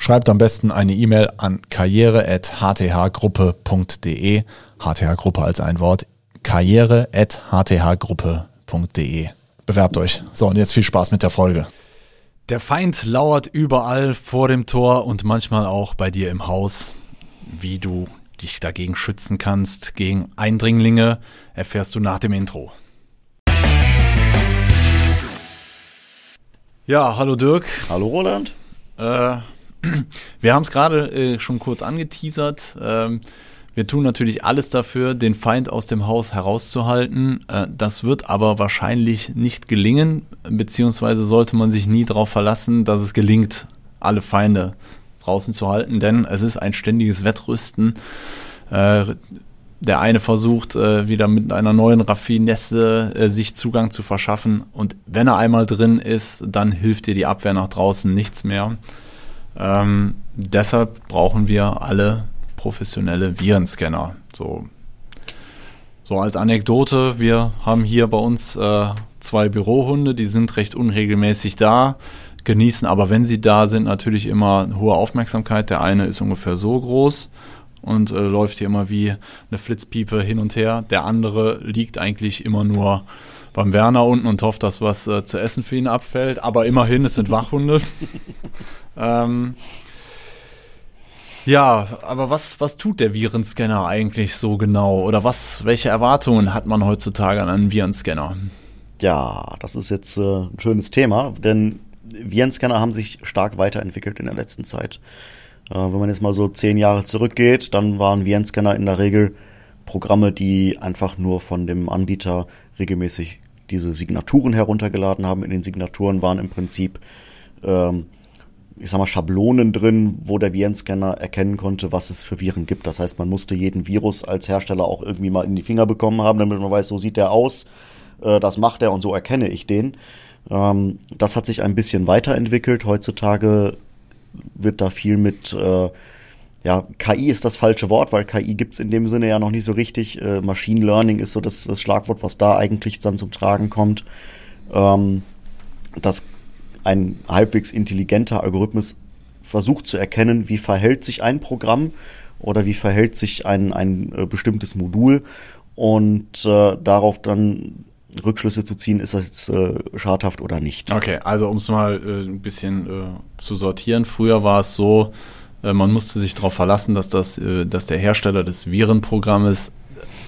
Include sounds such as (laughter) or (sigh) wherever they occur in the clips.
Schreibt am besten eine E-Mail an karriere.hthgruppe.de. HTH-Gruppe als ein Wort. karriere.hthgruppe.de. Bewerbt euch. So, und jetzt viel Spaß mit der Folge. Der Feind lauert überall vor dem Tor und manchmal auch bei dir im Haus. Wie du dich dagegen schützen kannst, gegen Eindringlinge, erfährst du nach dem Intro. Ja, hallo Dirk. Hallo Roland. Äh, (clears throat) wir haben es gerade äh, schon kurz angeteasert. Ähm, wir tun natürlich alles dafür, den Feind aus dem Haus herauszuhalten. Äh, das wird aber wahrscheinlich nicht gelingen, beziehungsweise sollte man sich nie darauf verlassen, dass es gelingt, alle Feinde draußen zu halten, denn es ist ein ständiges Wettrüsten. Äh, der eine versucht äh, wieder mit einer neuen Raffinesse äh, sich Zugang zu verschaffen und wenn er einmal drin ist, dann hilft dir die Abwehr nach draußen nichts mehr. Ähm, deshalb brauchen wir alle professionelle Virenscanner. So, so als Anekdote, wir haben hier bei uns äh, zwei Bürohunde, die sind recht unregelmäßig da, genießen aber, wenn sie da sind, natürlich immer hohe Aufmerksamkeit. Der eine ist ungefähr so groß und äh, läuft hier immer wie eine Flitzpiepe hin und her. Der andere liegt eigentlich immer nur beim Werner unten und hofft, dass was äh, zu essen für ihn abfällt. Aber immerhin, es sind Wachhunde. (laughs) ähm, ja, aber was, was tut der Virenscanner eigentlich so genau? Oder was, welche Erwartungen hat man heutzutage an einen Virenscanner? Ja, das ist jetzt äh, ein schönes Thema, denn Virenscanner haben sich stark weiterentwickelt in der letzten Zeit. Äh, wenn man jetzt mal so zehn Jahre zurückgeht, dann waren Virenscanner in der Regel Programme, die einfach nur von dem Anbieter regelmäßig diese Signaturen heruntergeladen haben. In den Signaturen waren im Prinzip, ähm, ich sag mal, Schablonen drin, wo der Virenscanner erkennen konnte, was es für Viren gibt. Das heißt, man musste jeden Virus als Hersteller auch irgendwie mal in die Finger bekommen haben, damit man weiß, so sieht der aus, äh, das macht er und so erkenne ich den. Ähm, das hat sich ein bisschen weiterentwickelt. Heutzutage wird da viel mit äh, ja, KI ist das falsche Wort, weil KI gibt's in dem Sinne ja noch nicht so richtig. Äh, Machine Learning ist so das, das, Schlagwort, was da eigentlich dann zum Tragen kommt. Ähm, dass ein halbwegs intelligenter Algorithmus versucht zu erkennen, wie verhält sich ein Programm oder wie verhält sich ein, ein äh, bestimmtes Modul und äh, darauf dann Rückschlüsse zu ziehen, ist das jetzt äh, schadhaft oder nicht. Okay, also um es mal äh, ein bisschen äh, zu sortieren. Früher war es so, man musste sich darauf verlassen, dass, das, äh, dass der Hersteller des Virenprogrammes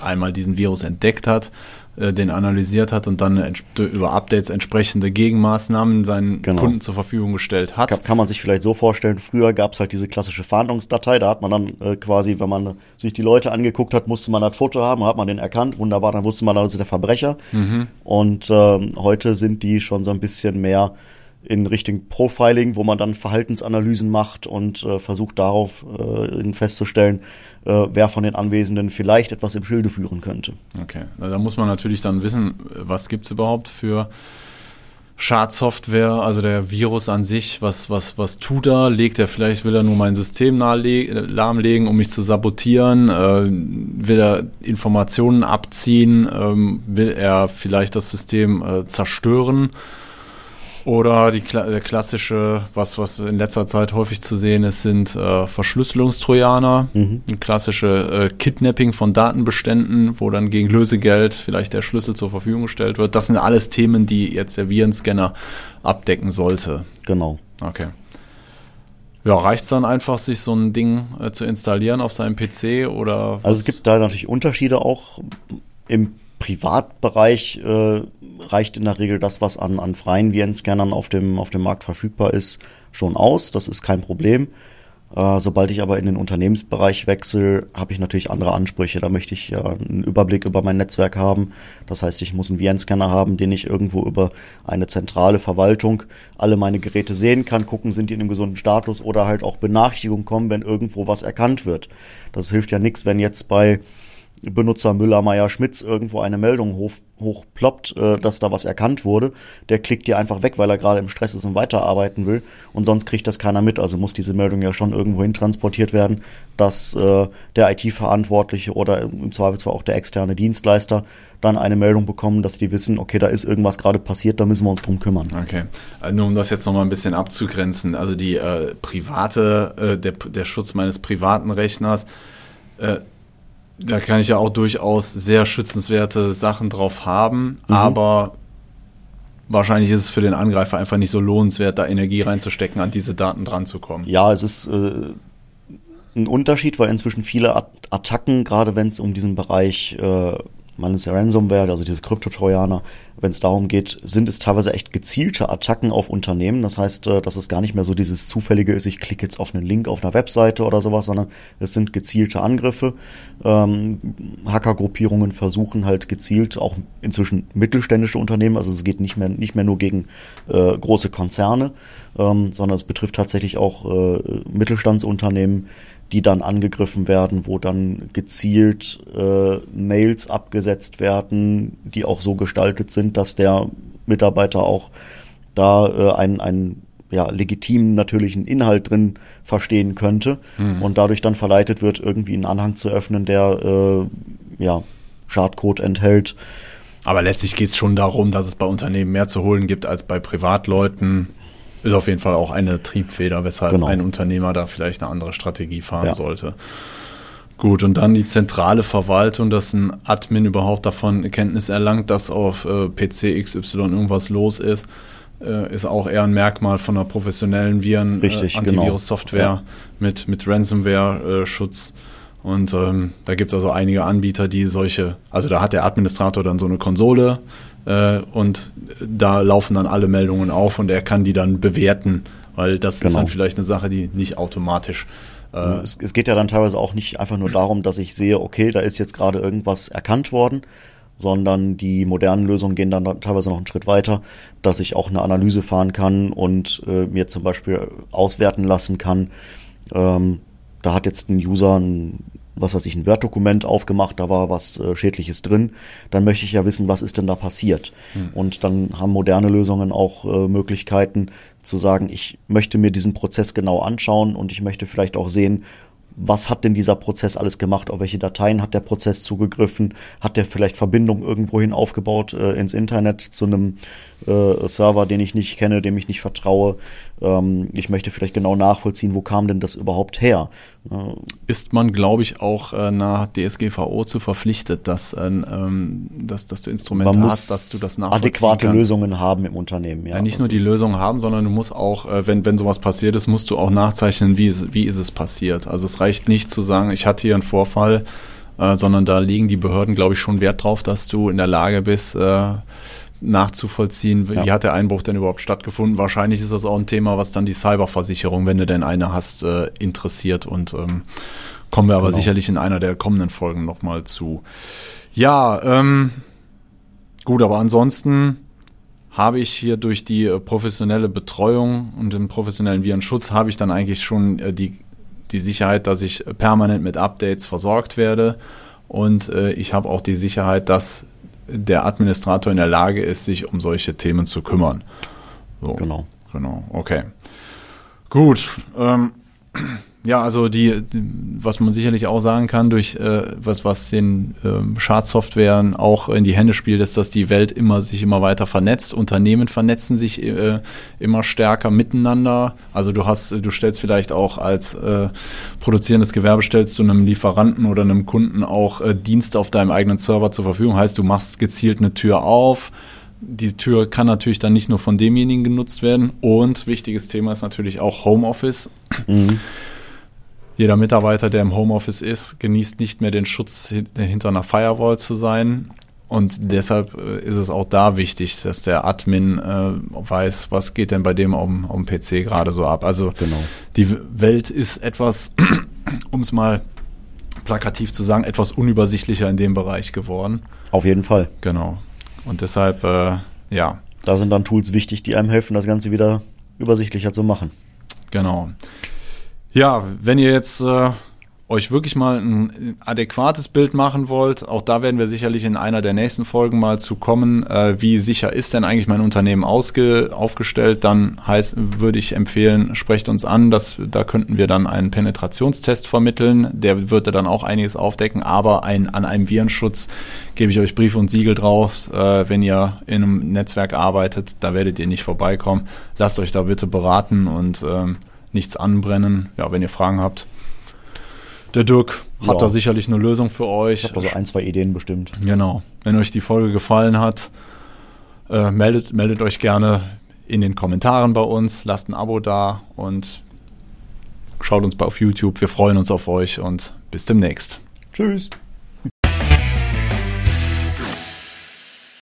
einmal diesen Virus entdeckt hat, äh, den analysiert hat und dann über Updates entsprechende Gegenmaßnahmen seinen genau. Kunden zur Verfügung gestellt hat. Kann, kann man sich vielleicht so vorstellen, früher gab es halt diese klassische Fahndungsdatei, da hat man dann äh, quasi, wenn man sich die Leute angeguckt hat, musste man das Foto haben, hat man den erkannt, wunderbar, dann wusste man, das ist der Verbrecher. Mhm. Und ähm, heute sind die schon so ein bisschen mehr in Richtung Profiling, wo man dann Verhaltensanalysen macht und äh, versucht darauf äh, festzustellen, äh, wer von den Anwesenden vielleicht etwas im Schilde führen könnte. Okay, da muss man natürlich dann wissen, was gibt's überhaupt für Schadsoftware, also der Virus an sich, was, was, was tut er? Legt er vielleicht, will er nur mein System lahmlegen, um mich zu sabotieren? Äh, will er Informationen abziehen? Ähm, will er vielleicht das System äh, zerstören? Oder die der klassische, was, was in letzter Zeit häufig zu sehen ist, sind äh, Verschlüsselungstrojaner. Mhm. Klassische äh, Kidnapping von Datenbeständen, wo dann gegen Lösegeld vielleicht der Schlüssel zur Verfügung gestellt wird. Das sind alles Themen, die jetzt der Virenscanner abdecken sollte. Genau. Okay. Ja, reicht es dann einfach, sich so ein Ding äh, zu installieren auf seinem PC oder? Was? Also es gibt da natürlich Unterschiede auch im Privatbereich äh, reicht in der Regel das, was an, an freien VN-Scannern auf dem, auf dem Markt verfügbar ist, schon aus. Das ist kein Problem. Äh, sobald ich aber in den Unternehmensbereich wechsle, habe ich natürlich andere Ansprüche. Da möchte ich ja einen Überblick über mein Netzwerk haben. Das heißt, ich muss einen VN-Scanner haben, den ich irgendwo über eine zentrale Verwaltung alle meine Geräte sehen kann, gucken, sind die in einem gesunden Status oder halt auch Benachrichtigungen kommen, wenn irgendwo was erkannt wird. Das hilft ja nichts, wenn jetzt bei Benutzer Müller, Meier, Schmitz irgendwo eine Meldung hoch, hochploppt, äh, dass da was erkannt wurde, der klickt die einfach weg, weil er gerade im Stress ist und weiterarbeiten will. Und sonst kriegt das keiner mit. Also muss diese Meldung ja schon irgendwo hin transportiert werden, dass äh, der IT-Verantwortliche oder im Zweifelsfall auch der externe Dienstleister dann eine Meldung bekommen, dass die wissen, okay, da ist irgendwas gerade passiert, da müssen wir uns drum kümmern. Okay, äh, nur um das jetzt nochmal ein bisschen abzugrenzen, also die äh, private, äh, der, der Schutz meines privaten Rechners, äh, da kann ich ja auch durchaus sehr schützenswerte Sachen drauf haben, mhm. aber wahrscheinlich ist es für den Angreifer einfach nicht so lohnenswert, da Energie reinzustecken, an diese Daten dran zu kommen. Ja, es ist äh, ein Unterschied, weil inzwischen viele Attacken, gerade wenn es um diesen Bereich äh, man ist ja Ransomware, also diese Kryptotrojaner, wenn es darum geht, sind es teilweise echt gezielte Attacken auf Unternehmen. Das heißt, äh, dass es gar nicht mehr so dieses zufällige ist, ich klicke jetzt auf einen Link auf einer Webseite oder sowas, sondern es sind gezielte Angriffe. Ähm, Hackergruppierungen versuchen halt gezielt auch inzwischen mittelständische Unternehmen, also es geht nicht mehr, nicht mehr nur gegen äh, große Konzerne, ähm, sondern es betrifft tatsächlich auch äh, Mittelstandsunternehmen, die dann angegriffen werden, wo dann gezielt äh, Mails abgesetzt werden, die auch so gestaltet sind, dass der Mitarbeiter auch da äh, einen, einen ja, legitimen natürlichen Inhalt drin verstehen könnte mhm. und dadurch dann verleitet wird, irgendwie einen Anhang zu öffnen, der äh, ja, Schadcode enthält. Aber letztlich geht es schon darum, dass es bei Unternehmen mehr zu holen gibt als bei Privatleuten. Ist auf jeden Fall auch eine Triebfeder, weshalb genau. ein Unternehmer da vielleicht eine andere Strategie fahren ja. sollte. Gut, und dann die zentrale Verwaltung, dass ein Admin überhaupt davon Kenntnis erlangt, dass auf äh, PC XY irgendwas los ist, äh, ist auch eher ein Merkmal von einer professionellen Viren, Richtig, äh, Antivirus-Software genau. ja. mit, mit Ransomware-Schutz. und ähm, da gibt es also einige Anbieter, die solche, also da hat der Administrator dann so eine Konsole, und da laufen dann alle Meldungen auf und er kann die dann bewerten, weil das genau. ist dann vielleicht eine Sache, die nicht automatisch äh, es, es, geht ja dann teilweise auch nicht einfach nur darum, dass ich sehe, okay, da ist jetzt gerade irgendwas erkannt worden, sondern die modernen Lösungen gehen dann teilweise noch einen Schritt weiter, dass ich auch eine Analyse fahren kann und äh, mir zum Beispiel auswerten lassen kann. Ähm, da hat jetzt ein User ein was weiß ich, ein Word-Dokument aufgemacht, da war was äh, Schädliches drin, dann möchte ich ja wissen, was ist denn da passiert. Hm. Und dann haben moderne Lösungen auch äh, Möglichkeiten zu sagen, ich möchte mir diesen Prozess genau anschauen und ich möchte vielleicht auch sehen, was hat denn dieser Prozess alles gemacht, auf welche Dateien hat der Prozess zugegriffen, hat der vielleicht Verbindung irgendwohin aufgebaut äh, ins Internet zu einem äh, Server, den ich nicht kenne, dem ich nicht vertraue. Ähm, ich möchte vielleicht genau nachvollziehen, wo kam denn das überhaupt her. Äh, Ist man, glaube ich, auch äh, nach DSGVO zu verpflichtet, dass, äh, ähm, dass, dass du Instrumente hast, dass du das nachvollziehen adäquate kannst. Lösungen haben im Unternehmen. Ja, ja nicht nur die Lösung haben, sondern du musst auch, äh, wenn, wenn sowas passiert ist, musst du auch nachzeichnen, wie ist, wie ist es passiert. Also es reicht nicht zu sagen, ich hatte hier einen Vorfall, äh, sondern da legen die Behörden, glaube ich, schon Wert drauf, dass du in der Lage bist, äh, nachzuvollziehen, wie ja. hat der Einbruch denn überhaupt stattgefunden. Wahrscheinlich ist das auch ein Thema, was dann die Cyberversicherung, wenn du denn eine hast, äh, interessiert. Und ähm, kommen wir aber genau. sicherlich in einer der kommenden Folgen nochmal zu. Ja, ähm, gut, aber ansonsten habe ich hier durch die äh, professionelle Betreuung und den professionellen Virenschutz habe ich dann eigentlich schon äh, die, die Sicherheit, dass ich permanent mit Updates versorgt werde. Und äh, ich habe auch die Sicherheit, dass der Administrator in der Lage ist, sich um solche Themen zu kümmern. So, genau. Genau, okay. Gut. Ähm, ja, also die, was man sicherlich auch sagen kann, durch äh, was, was den äh, Schadsoftwaren auch in die Hände spielt, ist, dass die Welt immer sich immer weiter vernetzt. Unternehmen vernetzen sich äh, immer stärker miteinander. Also du hast, du stellst vielleicht auch als äh, produzierendes Gewerbe stellst du einem Lieferanten oder einem Kunden auch äh, Dienste auf deinem eigenen Server zur Verfügung. Heißt, du machst gezielt eine Tür auf die Tür kann natürlich dann nicht nur von demjenigen genutzt werden. Und wichtiges Thema ist natürlich auch Homeoffice. Mhm. Jeder Mitarbeiter, der im Homeoffice ist, genießt nicht mehr den Schutz hinter einer Firewall zu sein. und deshalb äh, ist es auch da wichtig, dass der Admin äh, weiß, was geht denn bei dem auf dem PC gerade so ab. Also Genau. die Welt ist etwas, (clears throat) um es mal plakativ zu sagen, etwas unübersichtlicher in dem Bereich geworden. Auf jeden Fall. Genau. Und deshalb, äh, ja, Da sind dann Tools wichtig, die einem helfen, das Ganze wieder übersichtlicher zu machen. Genau. Ja, wenn ihr jetzt äh, euch wirklich mal ein adäquates Bild machen wollt, auch da werden wir sicherlich in einer der nächsten Folgen mal zu kommen, äh, wie sicher ist denn eigentlich mein Unternehmen ausge aufgestellt, dann heißt, würde ich empfehlen, sprecht uns an, dass, da könnten wir dann einen Penetrationstest vermitteln, der würde dann auch einiges aufdecken, aber ein, an einem Virenschutz gebe ich euch Brief und Siegel drauf, äh, wenn ihr in einem Netzwerk arbeitet, da werdet ihr nicht vorbeikommen. Lasst euch da bitte beraten und ähm, nichts anbrennen. Ja, wenn ihr Fragen habt. Der Dirk hat Ja. da sicherlich eine Lösung für euch. Ich habe da so ein, zwei Ideen bestimmt. Genau. Wenn euch die Folge gefallen hat, äh, meldet, meldet euch gerne in den Kommentaren bei uns, lasst ein Abo da und schaut uns bei auf YouTube. Wir freuen uns auf euch und bis demnächst. Tschüss.